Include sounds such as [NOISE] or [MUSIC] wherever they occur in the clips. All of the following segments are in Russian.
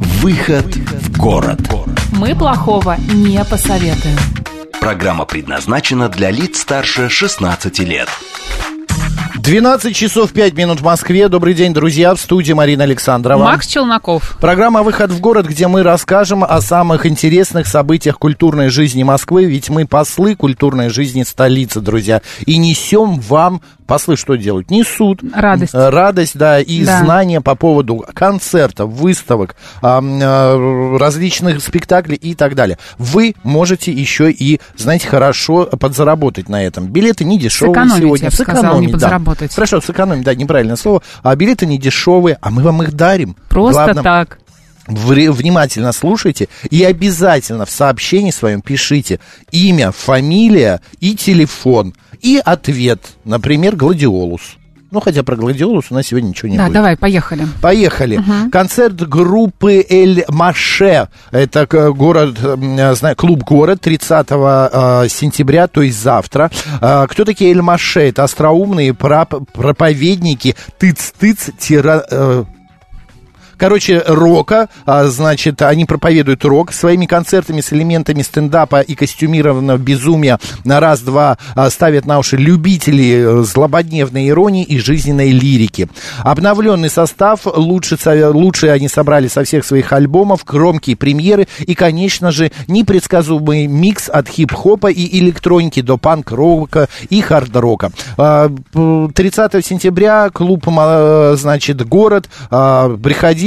«Выход в город». Мы плохого не посоветуем. Программа предназначена для лиц старше 16 лет. 12 часов 5 минут в Москве. Добрый день, друзья. В студии Марина Александрова. Макс Челноков. Программа «Выход в город», где мы расскажем о самых интересных событиях культурной жизни Москвы. Ведь мы послы культурной жизни столицы, друзья. И несем вам послы что делают? Несут. Радость. Э, Радость, да, и Да. знания по поводу концертов, выставок, э, различных спектаклей и так далее. Вы можете еще и, знаете, хорошо подзаработать на этом. Билеты не дешевые сегодня. я бы сказала, не Сэкономить, да. Подзаработать. Хорошо, сэкономить, да, неправильное слово. А билеты не дешевые, а мы вам их дарим. Просто Главное, так. внимательно слушайте и обязательно в сообщении своем пишите имя, фамилия и телефон. И ответ, например, «Гладиолус». Ну, хотя про «Гладиолус» у нас сегодня ничего не Да, будет. давай, поехали. Поехали. Концерт группы Эль Маше. Это город, э, знаю, клуб город 30 э, сентября, то есть завтра. Э, Кто такие Эль Маше? Это остроумные проповедники тыц-тыц тира... э, Короче, рока, а, значит, они проповедуют рок своими концертами с элементами стендапа и костюмированного безумия на раз-два а, ставят на уши любителей э, злободневной иронии и жизненной лирики. Обновленный состав, лучше, лучше они собрали со всех своих альбомов, громкие премьеры и, конечно же, непредсказуемый микс от хип-хопа и электроники до панк-рока и хард-рока. А, п- 30 сентября клуб, ма- значит, город. А,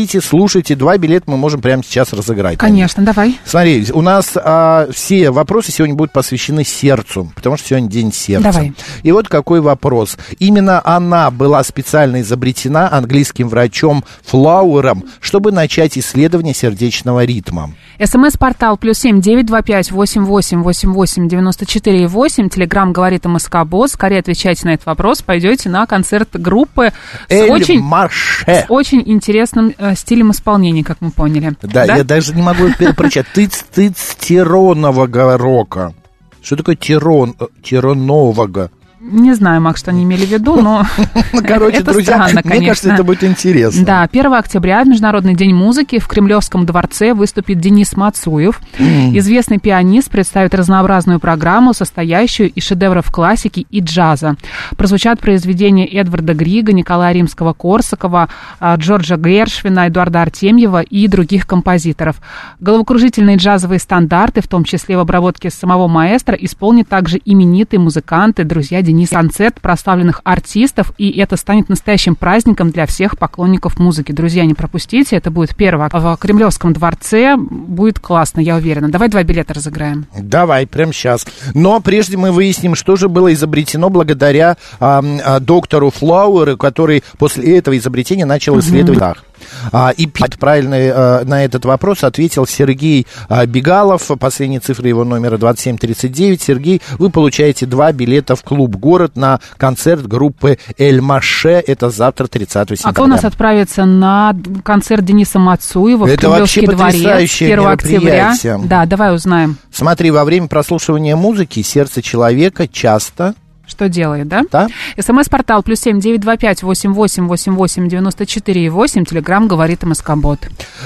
Приходите, слушайте. Два билета мы можем прямо сейчас разыграть. Конечно, давай. Смотри, у нас а, все вопросы сегодня будут посвящены сердцу, потому что сегодня день сердца. Давай. И вот какой вопрос. Именно она была специально изобретена английским врачом Флауэром, чтобы начать исследование сердечного ритма. СМС-портал плюс семь девять два пять восемь восемь восемь восемь девяносто четыре восемь. Телеграмм говорит МСК Босс. Скорее отвечайте на этот вопрос. Пойдете на концерт группы с Эль очень, Марше. с очень интересным э, стилем исполнения, как мы поняли. Да, я даже не могу прочитать. Тыц, тыц, тиронового рока. Что такое тирон, э, тиронового? Не знаю, Макс, что они имели в виду, но Ну, [LAUGHS] короче, это друзья, странно, мне кажется, конечно. это будет интересно. Да, 1 октября, в Международный день музыки, в Кремлевском дворце выступит Денис Мацуев. Известный пианист представит разнообразную программу, состоящую из шедевров классики и джаза. Прозвучат произведения Эдварда Грига, Николая Римского-Корсакова, а, Джорджа Гершвина, Эдуарда Артемьева и других композиторов. Головокружительные джазовые стандарты, в том числе в обработке самого маэстро, исполнят также именитые музыканты, друзья Дениса. Концерт прославленных артистов, и это станет настоящим праздником для всех поклонников музыки. Друзья, не пропустите, это будет первого в Кремлевском дворце. Будет классно, я уверена. Давай два билета разыграем. Давай, прямо сейчас. Но прежде мы выясним, что же было изобретено благодаря а, а, доктору Флауэру, который после этого изобретения начал исследовать. дах. А, и правильно э, на этот вопрос ответил Сергей а, Бегалов. Последние цифры его номера 2739. Сергей, вы получаете два билета в клуб «Город» на концерт группы «Эль Маше». Это завтра, 30 сентября. А кто у нас отправится на концерт Дениса Мацуева Это вообще Кремлевский дворец потрясающее 1 октября? Да, давай узнаем, Смотри, во время прослушивания музыки сердце человека часто... что делает, да? Да? СМС-портал плюс семь девять два пять восемь восемь восемь восемь девяносто четыре восемь. Телеграмм говорит МСК-бот.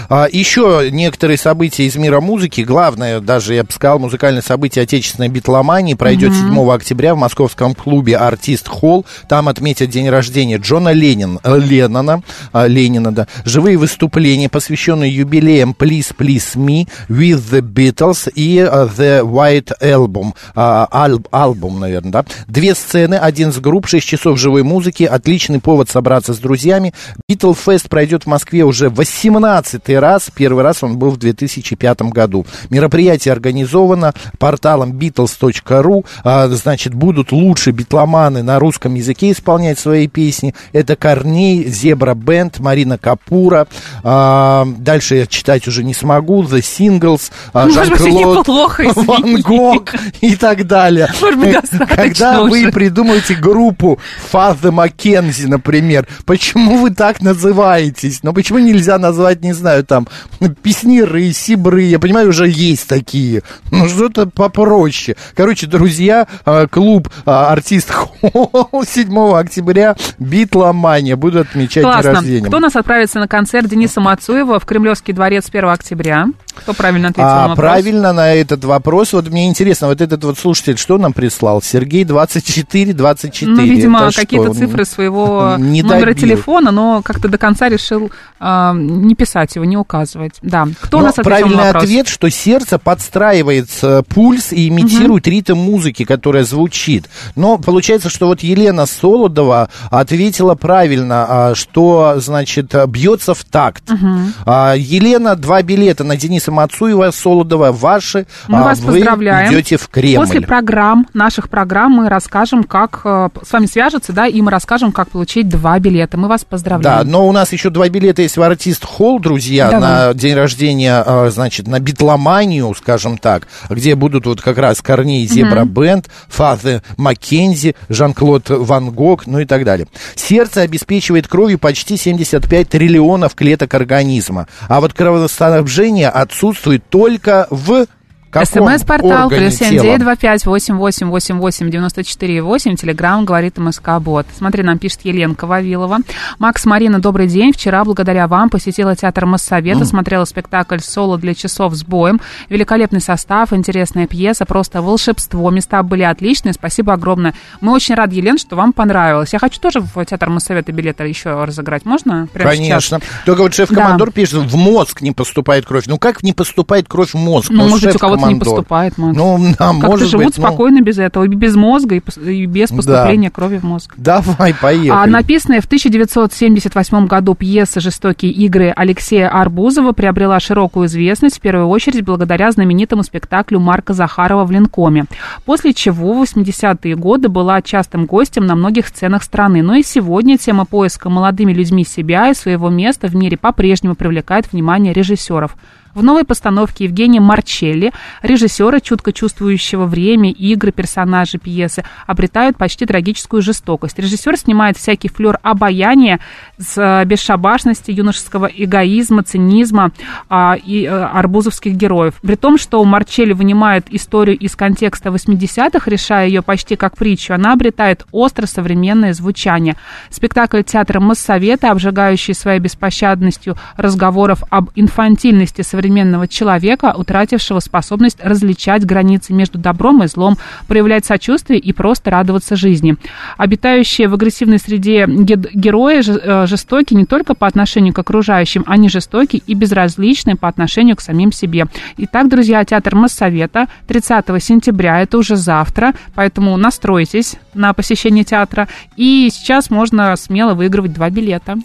А, еще некоторые события из мира музыки. Главное, даже, я бы сказал, музыкальное событие отечественной битломании пройдет 7 октября в московском клубе «Артист Холл». Там отметят день рождения Джона Ленин, э, Леннона, а, Ленина, да. Живые выступления, посвященные юбилеям «Please, Please Me», «With the Beatles» и э, «The White Album». а, аль- альбом, наверное, да. Две Две сцены, один с групп, 6 часов живой музыки, отличный повод собраться с друзьями. Битлфест пройдет в Москве уже 18 раз. Первый раз он был в 2005 году. Мероприятие организовано порталом Beatles.ru. А, значит, будут лучшие битломаны на русском языке исполнять свои песни. Это Корней, Зебра Бенд, Марина Капура. А, дальше я читать уже не смогу. The Singles, а, Жан-Клод Ван Гог и так далее. Может быть, Когда уже. Вы придумаете группу Фаза Маккензи, например, почему вы так называетесь? Ну, почему нельзя назвать, не знаю, там, песниры, сибры? Я понимаю, уже есть такие. Ну, что-то попроще. Короче, друзья, а, клуб а, артист Холл 7 октября Битломания будут отмечать день Классно. рождения. Кто у нас отправится на концерт Дениса Мацуева в Кремлевский дворец 1 октября? Кто правильно ответил на А, вопрос? правильно на этот вопрос. Вот мне интересно, вот этот вот слушатель, что нам прислал? Сергей 24 24. Ну, видимо, какие-то цифры своего [LAUGHS] не номера добил? телефона, но как-то до конца решил а, не писать его, не указывать. Да. Кто у Но нас ответил правильный на вопрос? ответ, что сердце подстраивает э, пульс и имитирует ритм музыки, которая звучит. Но получается, что вот Елена Солодова ответила правильно, а, что, значит, бьется в такт. А, Елена, два билета на Дениса Мацуева, Солодова, ваши. Мы А, вас вы поздравляем. идете в Кремль. После программ, наших программ, мы расскажем, как э, с вами свяжутся, да, и мы расскажем, как получить два билета. Мы вас Да, поздравляем. но у нас еще два билета есть в артист Холл, друзья, Давай. на день рождения, э, значит, на битломанию, скажем так, где будут вот как раз Корней Зебра Бенд, Фазе Маккензи, Жан-Клод Ван Гог, ну и так далее. Сердце обеспечивает кровью почти 75 триллионов клеток организма, а вот кровоснабжение отсутствует только в СМС-портал плюс семь девять два пять восемь восемь восемь восемь девяносто четыре восемь. Телеграмм говорит МСК Бот. Смотри, нам пишет Еленка Вавилова. Макс Марина, добрый день. Вчера, благодаря вам, посетила театр Моссовета, смотрела спектакль «Соло для часов с боем». Великолепный состав, интересная пьеса, просто волшебство. Места были отличные. Спасибо огромное. Мы очень рады, Елен, что вам понравилось. Я хочу тоже в театр Моссовета билеты еще разыграть. Можно? Прямо сейчас? Конечно. Только вот шеф-командор пишет, в мозг не поступает кровь. Ну как не поступает кровь в мозг? Ну, может быть, у кого-то не поступает, Макс. Ну, [LAUGHS] да, Как-то может живут быть. ну, спокойно без этого, и без мозга, и без поступления крови в мозг. давай, поехали. А написанная в 1978 году пьеса «Жестокие игры» Алексея Арбузова приобрела широкую известность, в первую очередь благодаря знаменитому спектаклю Марка Захарова в Ленкоме. После чего в 80-е годы была частым гостем на многих сценах страны. Но и сегодня тема поиска молодыми людьми себя и своего места в мире по-прежнему привлекает внимание режиссеров. В новой постановке Евгения Марчелли, режиссера, чутко чувствующего время, игры, персонажи пьесы, обретают почти трагическую жестокость. Режиссер снимает всякий флер обаяния с э, бесшабашности, юношеского эгоизма, цинизма а, и э, арбузовских героев. При том, что Марчелли вынимает историю из контекста 80-х, решая ее почти как притчу, она обретает остро современное звучание. Спектакль театра Моссовета, обжигающий своей беспощадностью разговоров об инфантильности современного человека, утратившего способность различать границы между добром и злом, проявлять сочувствие и просто радоваться жизни. Обитающие в агрессивной среде ге- герои э, жестоки не только по отношению к окружающим, они жестоки и безразличны по отношению к самим себе. Итак, друзья, театр Моссовета 30 сентября, это уже завтра, поэтому настройтесь на посещение театра. И сейчас можно смело выигрывать два билета.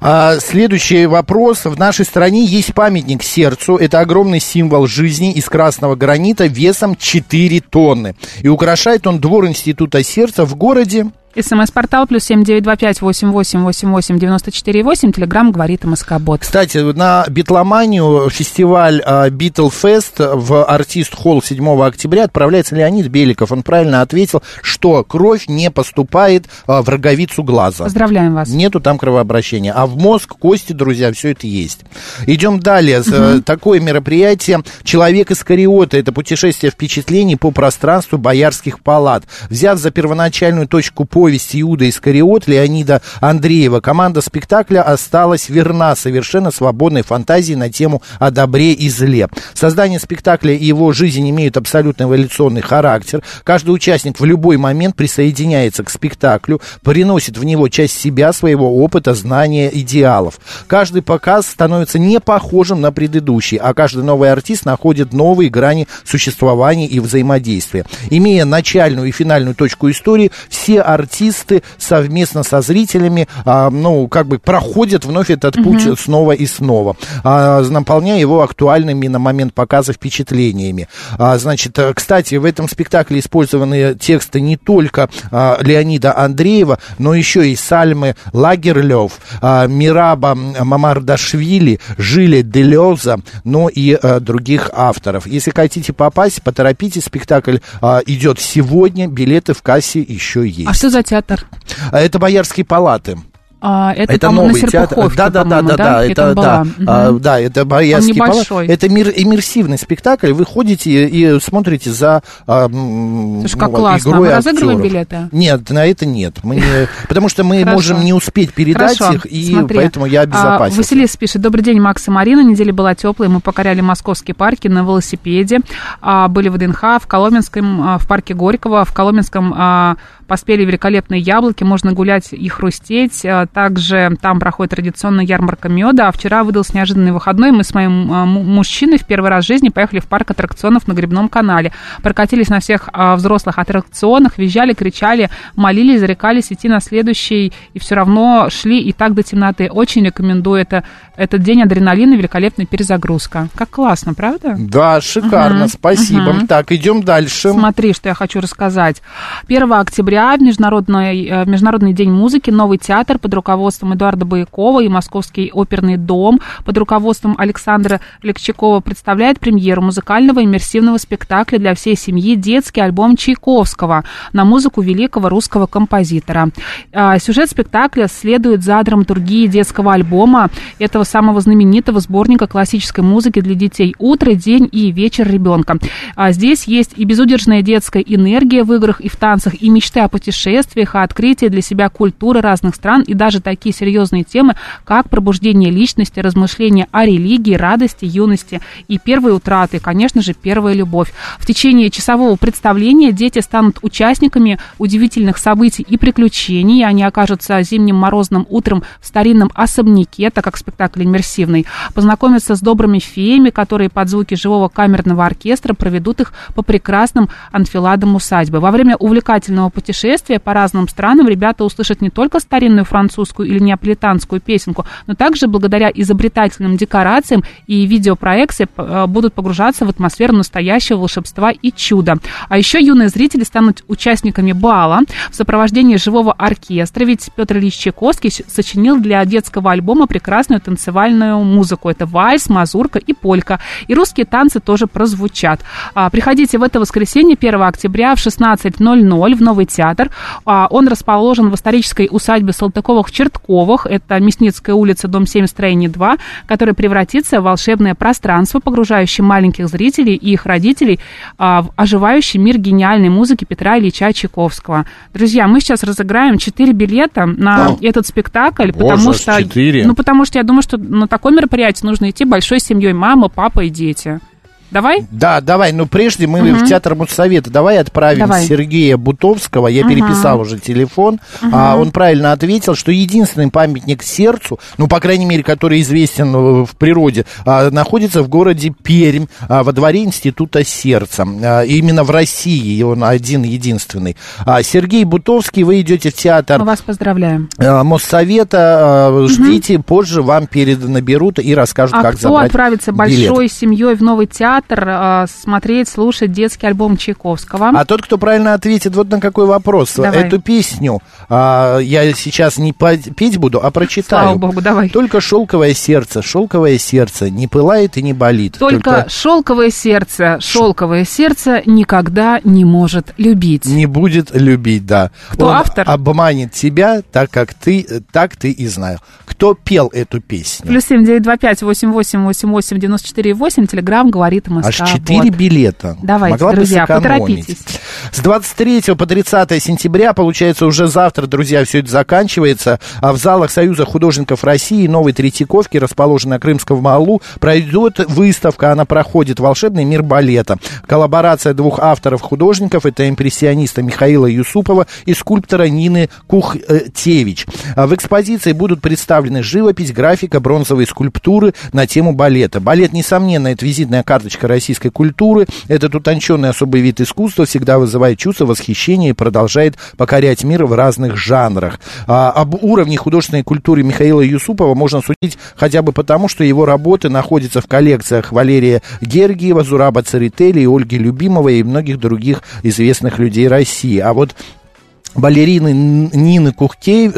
А, следующий вопрос. В нашей стране есть памятник сердцу. Это огромный символ жизни из красного гранита весом 4 тонны. И украшает он двор Института сердца в городе СМС-портал плюс семь девять два пять восемь восемь восемь восемь девяносто четыре восемь. Телеграмм говорит МСК Бот. Кстати, на битломанию фестиваль Битлфест в Artist Hall 7 октября отправляется Леонид Беликов. Он правильно ответил, что кровь не поступает а, в роговицу глаза. Поздравляем вас. Нету там кровообращения. А в мозг, кости, друзья, все это есть. Идем далее. Э, Такое мероприятие «Человек из Кариота». Это путешествие впечатлений по пространству боярских палат. Взяв за первоначальную точку повесть «Иуда Искариот» Леонида Андреева. Команда спектакля осталась верна совершенно свободной фантазии на тему о добре и зле. Создание спектакля и его жизнь имеют абсолютно эволюционный характер. Каждый участник в любой момент присоединяется к спектаклю, приносит в него часть себя, своего опыта, знания, идеалов. Каждый показ становится не похожим на предыдущий, а каждый новый артист находит новые грани существования и взаимодействия. Имея начальную и финальную точку истории, все артисты совместно со зрителями, а, ну, как бы проходят вновь этот путь угу. снова и снова, а, наполняя его актуальными на момент показа впечатлениями. А, значит, э, кстати, в этом спектакле использованы тексты не только а, Леонида Андреева, но еще и Сальмы Лагерлев, а, Мираба Мамардашвили, Жиля Делеза, но и а, других авторов. Если хотите попасть, поторопитесь, спектакль а, идет сегодня, билеты в кассе еще есть. А что за театр? А, это Боярские палаты. А, это, это новый театр. Да, да, да, да, да, это, да, а, да, это Боярский палат. Это мир, иммерсивный спектакль. Вы ходите и, и смотрите за а, Слушай, как ну, классно. игрой а мы разыгрываем билеты? Нет, на это нет. Мы не, [LAUGHS] потому что мы можем не успеть передать Хорошо. их, и Смотри. поэтому я обезопасен. А, Василис пишет. Добрый день, Макс и Марина. Неделя была теплая. Мы покоряли московские парки на велосипеде. А, были в ДНХ, в Коломенском, а, в парке Горького, в Коломенском а, поспели великолепные яблоки. Можно гулять и хрустеть. А, также там проходит традиционная ярмарка меда. А вчера выдался неожиданный выходной. Мы с моим а, мужчиной в первый раз в жизни поехали в парк аттракционов на Грибном канале. Прокатились на всех а, взрослых аттракционах, визжали, кричали, молились, зарекались идти на следующий. И все равно шли и так до темноты. Очень рекомендую это. Этот день адреналина, великолепная перезагрузка. Как классно, правда? Да, шикарно, угу, спасибо. Угу. Так, идем дальше. Смотри, что я хочу рассказать. 1 октября, Международный, э, Международный день музыки, новый театр под руководством Эдуарда Боякова и Московский оперный дом под руководством Александра Лекчакова представляет премьеру музыкального иммерсивного спектакля для всей семьи «Детский альбом Чайковского» на музыку великого русского композитора. А, сюжет спектакля следует за драматургией детского альбома этого самого знаменитого сборника классической музыки для детей «Утро, день и вечер ребенка». А, здесь есть и безудержная детская энергия в играх и в танцах, и мечты о путешествиях, о открытии для себя культуры разных стран, и даже такие серьезные темы, как пробуждение личности, размышления о религии, радости, юности и первой утраты, конечно же, первая любовь. В течение часового представления дети станут участниками удивительных событий и приключений. Они окажутся зимним морозным утром в старинном особняке, так как спектакль иммерсивный. Познакомятся с добрыми феями, которые под звуки живого камерного оркестра проведут их по прекрасным анфиладам усадьбы. Во время увлекательного путешествия по разным странам ребята услышат не только старинную французскую или неаполитанскую песенку, но также благодаря изобретательным декорациям и видеопроекции э, будут погружаться в атмосферу настоящего волшебства и чуда. А еще юные зрители станут участниками бала в сопровождении живого оркестра, ведь Петр Ильич Чайковский сочинил для детского альбома прекрасную танцевальную музыку. Это вальс, мазурка и полька. И русские танцы тоже прозвучат. А, приходите в это воскресенье, 1 октября в 16.00 в Новый театр. А, он расположен в исторической усадьбе Салтыковых-Чертковых. Это Мясницкая улица, дом 7, строение 2, который превратится в волшебное пространство, погружающее маленьких зрителей и их родителей а, в оживающий мир гениальной музыки Петра Ильича Чайковского. Друзья, мы сейчас разыграем 4 билета на О, этот спектакль, боже, потому что... 4. Ну, потому что я думаю, что на такое мероприятие нужно идти большой семьей, мама, папа и дети. Давай? Да, давай. Но прежде мы угу. в Театр Мудсовета. Давай отправим давай. Сергея Бутовского. Я угу. переписал уже телефон. Угу. А, он правильно ответил, что единственный памятник сердцу, ну, по крайней мере, который известен в природе, а, находится в городе Пермь, а, во дворе Института сердца. А, именно в России он один единственный. А, Сергей Бутовский, вы идете в театр. Мы вас поздравляем. А, Моссовета. А, ждите, угу. позже вам перед наберут и расскажут, а как кто забрать отправится билет. большой семьей в новый театр? Театр э, смотреть, слушать детский альбом Чайковского. А тот, кто правильно ответит вот на какой вопрос. Давай. Эту песню а, я сейчас не петь буду, а прочитаю. Слава богу, давай. Только шелковое сердце, шелковое сердце не пылает и не болит. Только, Только... шелковое сердце, шелковое сердце никогда не может любить. Не будет любить, да. Кто Он автор? обманет тебя, так как ты, так ты и знал. Кто пел эту песню? Плюс семь девять два пять восемь восемь восемь восемь девяносто четыре восемь. Телеграмм говорит Москва. Аж четыре вот. билета. Давайте, Могла друзья, поторопитесь. С 23 по 30 сентября, получается, уже завтра, друзья, все это заканчивается. А в залах Союза художников России Новой Третьяковки, расположенной на Крымском Малу, пройдет выставка. Она проходит «Волшебный мир балета». Коллаборация двух авторов-художников, это импрессиониста Михаила Юсупова и скульптора Нины Кухтевич. А в экспозиции будут представлены живопись, графика, бронзовые скульптуры на тему балета. Балет, несомненно, это визитная карточка российской культуры. Этот утонченный особый вид искусства всегда вызывает чувство восхищения и продолжает покорять мир в разных жанрах. А, об уровне художественной культуры Михаила Юсупова можно судить хотя бы потому, что его работы находятся в коллекциях Валерия Гергиева, Зураба Церетели, Ольги Любимовой и многих других известных людей России. А вот балерины Нины Кухтеев,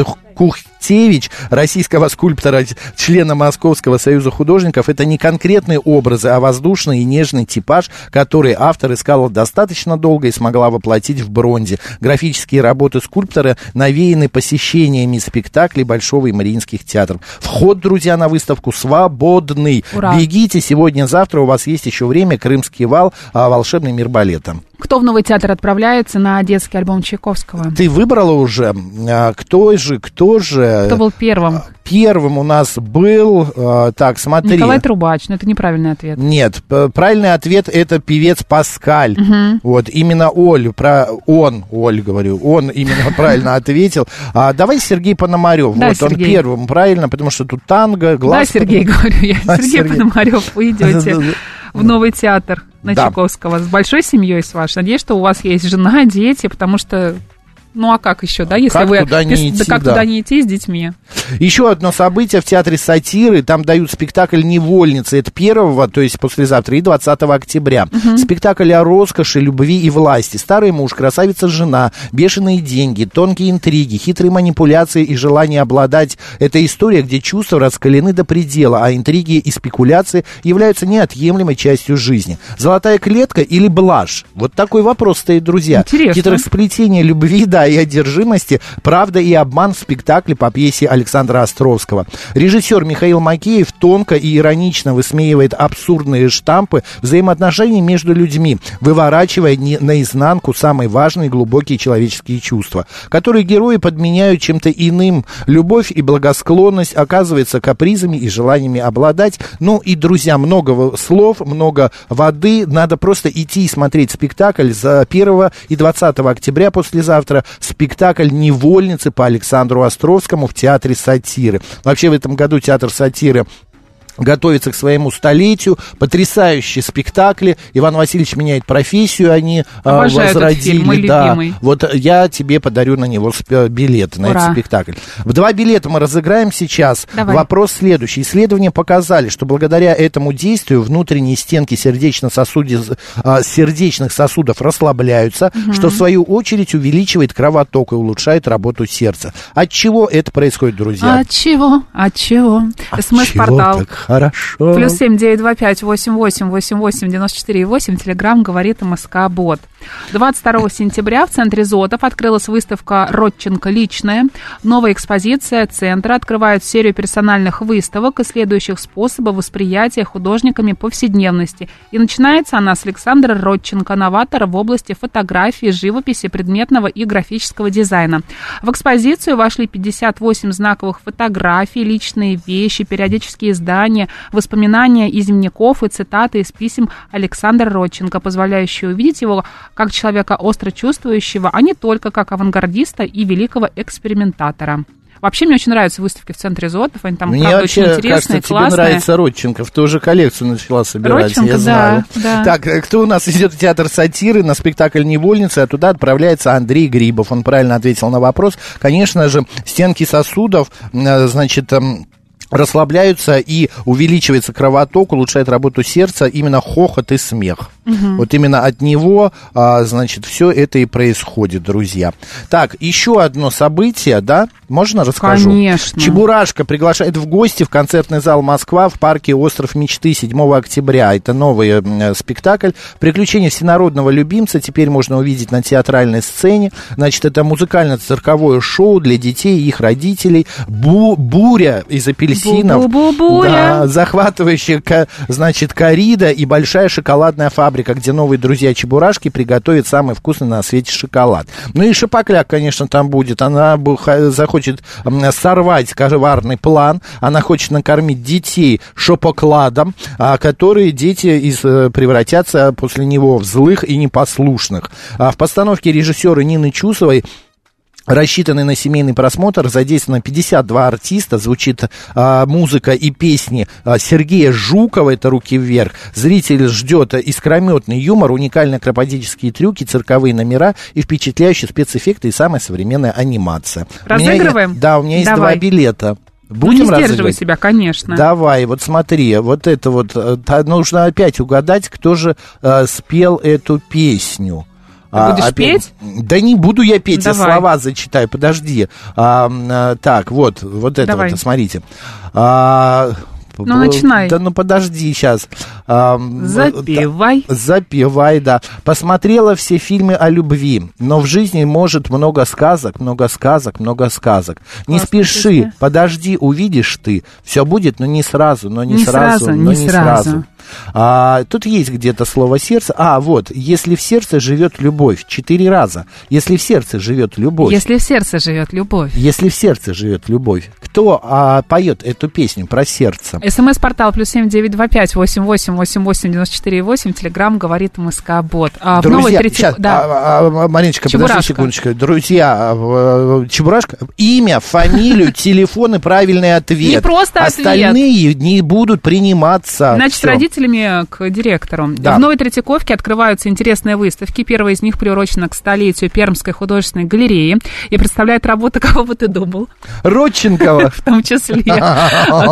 Кухтевич, российского скульптора, члена Московского союза художников, это не конкретные образы, а воздушный и нежный типаж, который автор искал достаточно долго и смогла воплотить в бронзе. Графические работы скульптора навеяны посещениями спектаклей Большого и Мариинских театров. Вход, друзья, на выставку свободный. Ура. Бегите сегодня-завтра, у вас есть еще время. Крымский вал, а, волшебный мир балета. Кто в новый театр отправляется на детский альбом Чайковского? Ты выбрала уже, а, кто же, кто же? Кто был первым? Первым у нас был, а, так, смотри. Николай Трубач, но это неправильный ответ. Нет, правильный ответ это певец Паскаль. Вот именно Оль, про он, Оль говорю, он именно [LAUGHS] правильно ответил. А, давай Сергей Пономарев. Да, вот он Сергей. первым, правильно, потому что тут танго, глаз. Да, Сергей, [LAUGHS] говорю я. А, Сергей Сергей. Пономарев, вы идете [LAUGHS] в новый театр на Да. Чайковского с большой семьей с вашей. Надеюсь, что у вас есть жена, дети, потому что ну а как еще, да, если Как вы туда не идти, да как да. туда не идти с детьми? Еще одно событие в театре сатиры. Там дают спектакль «Невольницы». Это 1 то есть послезавтра, и 20 октября. Спектакль о роскоши, любви и власти. Старый муж, красавица-жена, бешеные деньги, тонкие интриги, хитрые манипуляции и желание обладать. Это история, где чувства раскалены до предела, а интриги и спекуляции являются неотъемлемой частью жизни. Золотая клетка или блажь? Вот такой вопрос стоит, друзья. Интересно. Хитросплетение любви, да, и одержимости, правда и обман в спектакле по пьесе Александра Островского. Режиссер Михаил Макеев тонко и иронично высмеивает абсурдные штампы взаимоотношений между людьми, выворачивая не- наизнанку самые важные глубокие человеческие чувства, которые герои подменяют чем-то иным. Любовь и благосклонность оказывается капризами и желаниями обладать. Ну и, друзья, много слов, много воды. Надо просто идти и смотреть спектакль за 1 и 20 октября послезавтра. Спектакль «Невольницы» по Александру Островскому в Театре сатиры. Вообще в этом году Театр сатиры готовится к своему столетию. Потрясающие спектакли. Иван Васильевич меняет профессию, они а, Обожаю возродили. фильм, мой да. любимый. Вот я тебе подарю на него билеты, на Ура. этот спектакль. В два билета мы разыграем сейчас. Давай. Вопрос следующий. Исследования показали, что благодаря этому действию внутренние стенки а, сердечных сосудов расслабляются, что в свою очередь увеличивает кровоток и улучшает работу сердца. От чего это происходит, друзья? От чего? От чего СМС-портал. Хорошо. Плюс семь девять два пять восемь восемь восемь восемь девяносто четыре восемь. Телеграмм говорит МСК Бот. 22 сентября в центре Зотов открылась выставка «Родченко. Личная». Новая экспозиция центра открывает серию персональных выставок, исследующих способы восприятия художниками повседневности. И начинается она с Александра Родченко, новатора в области фотографии, живописи, предметного и графического дизайна. В экспозицию вошли 58 знаковых фотографий, личные вещи, периодические издания, воспоминания из дневников и цитаты из писем Александра Родченко, позволяющие увидеть его как человека остро чувствующего, а не только как авангардиста и великого экспериментатора. Вообще, мне очень нравятся выставки в центре Зотов, они там, Мне правда, вообще очень интересные, кажется, тебе классные. нравится Родченков. Ты уже коллекцию начала собирать, Родченко, я да, знаю. да. Так, э, кто у нас идет в театр сатиры на спектакль «Невольницы», а туда отправляется Андрей Грибов. Он правильно ответил на вопрос. Конечно же, стенки сосудов, э, значит, эм, расслабляются и увеличивается кровоток, улучшает работу сердца, именно хохот и смех. Вот именно от него, а, значит, все это и происходит, друзья. Так, еще одно событие, да? Можно расскажу? Конечно. Чебурашка приглашает в гости в концертный зал Москва в парке «Остров мечты» 7 октября. Это новый м, спектакль. «Приключения всенародного любимца» теперь можно увидеть на театральной сцене. Значит, это музыкально-цирковое шоу для детей и их родителей. Бу- буря из апельсинов. Бу-бу-бу-буря. Да, захватывающая, значит, корида и большая шоколадная фабрика фабрика, где новые друзья Чебурашки приготовят самый вкусный на свете шоколад. Ну и Шапокляк, конечно, там будет. Она захочет сорвать коварный план. Она хочет накормить детей шопокладом, а, которые дети из, э, превратятся после него в злых и непослушных. А в постановке режиссера Нины Чусовой рассчитанный на семейный просмотр, задействовано 52 артиста, звучит а, музыка и песни а, Сергея Жукова, это «Руки вверх». Зритель ждет искрометный юмор, уникальные акробатические трюки, цирковые номера и впечатляющие спецэффекты и самая современная анимация. Разыгрываем? У меня, да, у меня есть Давай. два билета. Будем ну, не сдерживай себя, конечно. Давай, вот смотри, вот это вот, э, нужно опять угадать, кто же э, спел эту песню. А, будешь опять, петь? Да не буду я петь, Давай. я слова зачитаю, подожди. А, а, так, вот, вот это Давай. вот, смотрите. А, ну, начинай. Да ну подожди сейчас. А, запивай. Да, запивай, да. Посмотрела все фильмы о любви, но в жизни может много сказок, много сказок, много сказок. Не спеши, песня. подожди, увидишь ты. Все будет, но не сразу, но не, не сразу, сразу, но не, не сразу. сразу. А, тут есть где-то слово сердце. А, вот, если в сердце живет любовь, четыре раза. Если в сердце живет любовь. Если в сердце живет любовь. Если в сердце живет любовь. Кто а, поет эту песню про сердце? СМС-портал плюс семь девять два пять восемь восемь восемь восемь девяносто четыре восемь. Телеграмм говорит МСК Бот. А, Друзья, новой 30... сейчас, да. а, а, Мариночка, подожди секундочку. Друзья, а, Чебурашка, имя, фамилию, [LAUGHS] телефон и правильный ответ. Не просто. Остальные не будут приниматься. Значит, родители родителями к директору. Да. В Новой Третьяковке открываются интересные выставки. Первая из них приурочена к столетию Пермской художественной галереи и представляет работы, [LAUGHS] кого бы ты думал? Родченкова. [LAUGHS] В том числе.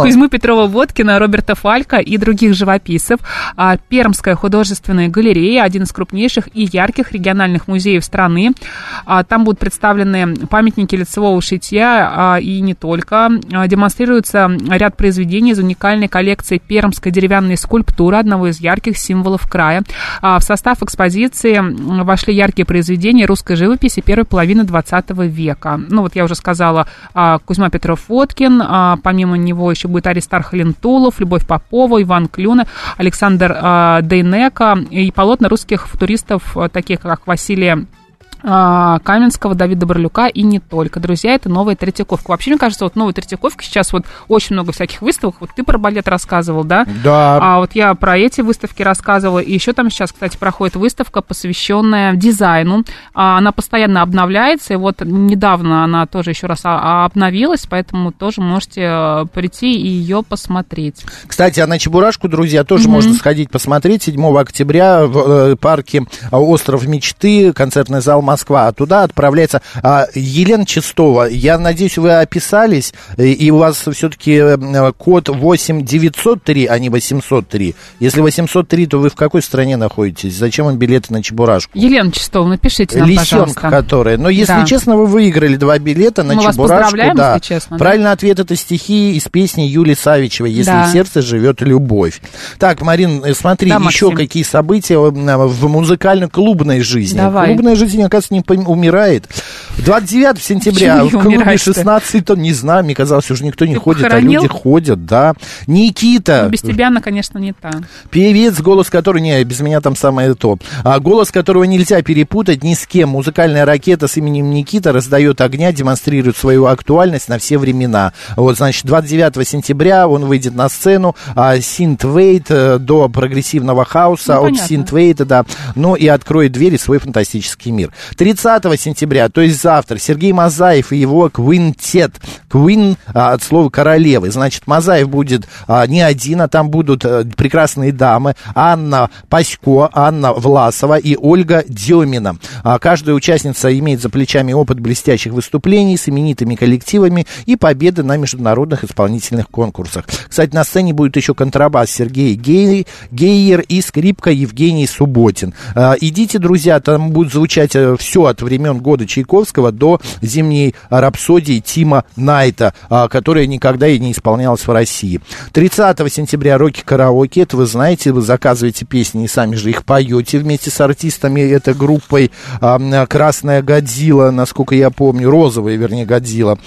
Кузьму Петрова-Водкина, Роберта Фалька и других живописцев. А Пермская художественная галерея, один из крупнейших и ярких региональных музеев страны. А там будут представлены памятники лицевого шитья и не только. Демонстрируется ряд произведений из уникальной коллекции пермской деревянной скульптуры скульптура одного из ярких символов края. А в состав экспозиции вошли яркие произведения русской живописи первой половины 20 века. Ну, вот я уже сказала, а, Кузьма Петров-Водкин, а, помимо него еще будет Аристар Халентулов, Любовь Попова, Иван Клюна, Александр Дейнека и полотна русских футуристов, таких как Василия Каменского, Давида Барлюка и не только. Друзья, это новая Третьяковка. Вообще, мне кажется, вот новая Третьяковка сейчас вот очень много всяких выставок. Вот ты про балет рассказывал, да? Да. А вот я про эти выставки рассказывала. И еще там сейчас, кстати, проходит выставка, посвященная дизайну. А, она постоянно обновляется. И вот недавно она тоже еще раз обновилась, поэтому тоже можете э, прийти и ее посмотреть. Кстати, а на Чебурашку, друзья, тоже mm-hmm. можно сходить посмотреть. 7 октября в э, парке Остров Мечты, концертный зал Москва, а туда отправляется а, Елена Чистова. Я надеюсь, вы описались, и у вас все-таки э, код 8903, а не 803. Если 803, то вы в какой стране находитесь? Зачем вам билеты на Чебурашку? Елена Чистова, напишите нам, Лисенка, пожалуйста. которая. Но если да. честно, вы выиграли два билета на Мы Чебурашку. Да. если честно. Правильный да? ответ это стихи из песни Юли Савичевой «Если да. в сердце живет любовь». Так, Марин, э, смотри, да, еще Максим. какие события в музыкально-клубной жизни. Давай. Клубная жизнь, оказывается, не умирает. 29 сентября в клубе 16 тонн, не знаю, мне казалось, уже никто не Ты ходит, похоронил? а люди ходят, да. Никита. Ну, без тебя она, конечно, не та. Певец, голос которого, не, без меня там самое то. А, голос которого нельзя перепутать ни с кем. Музыкальная ракета с именем Никита раздает огня, демонстрирует свою актуальность на все времена. Вот, значит, 29 сентября он выйдет на сцену, а, синтвейт э, до прогрессивного хаоса, ну, от синтвейта, да, ну и откроет двери свой фантастический мир. 30 сентября, то есть завтра, Сергей Мазаев и его квинтет. Квин а, от слова королевы. Значит, Мазаев будет а, не один, а там будут а, прекрасные дамы. Анна Пасько, Анна Власова и Ольга Демина. А, каждая участница имеет за плечами опыт блестящих выступлений с именитыми коллективами и победы на международных исполнительных конкурсах. Кстати, на сцене будет еще контрабас Сергей Гей, Гейер и скрипка Евгений Субботин. А, идите, друзья, там будет звучать э, все от времен года Чайковского до зимней рапсодии Тима Найта, а, которая никогда и не исполнялась в России. 30 сентября Роки Караоке, это вы знаете, вы заказываете песни и сами же их поете вместе с артистами этой группой а, Красная Годзилла, насколько я помню, розовая, вернее, Годзилла.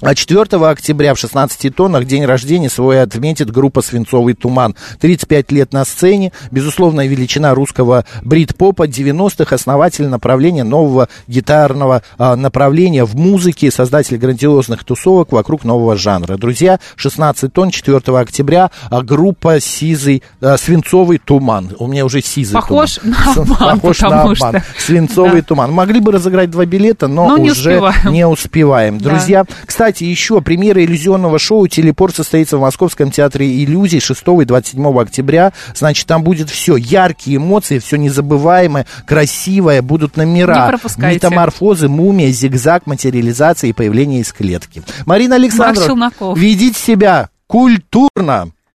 А 4 октября в 16 тоннах день рождения свой отметит группа «Свинцовый туман». 35 лет на сцене, безусловная величина русского брит-попа 90-х, основатель направления нового гитарного а, направления в музыке, создатель грандиозных тусовок вокруг нового жанра. Друзья, 16 тонн 4 октября, а группа «Сизый», а, «Свинцовый туман». У меня уже «Сизый Похож туман». на обман, Похож на обман. что- «Свинцовый Да. туман». Могли бы разыграть два билета, но, Но не уже успеваем. не успеваем. Да. Друзья, кстати, еще премьера иллюзионного шоу «Телепорт» состоится в Московском театре иллюзий 6 и 27 октября. Значит, там будет все, яркие эмоции, все незабываемое, красивое, будут номера. Не пропускайте. Метаморфозы, мумия, зигзаг, материализация и появление из клетки. Марина Александровна, ведите себя культурно.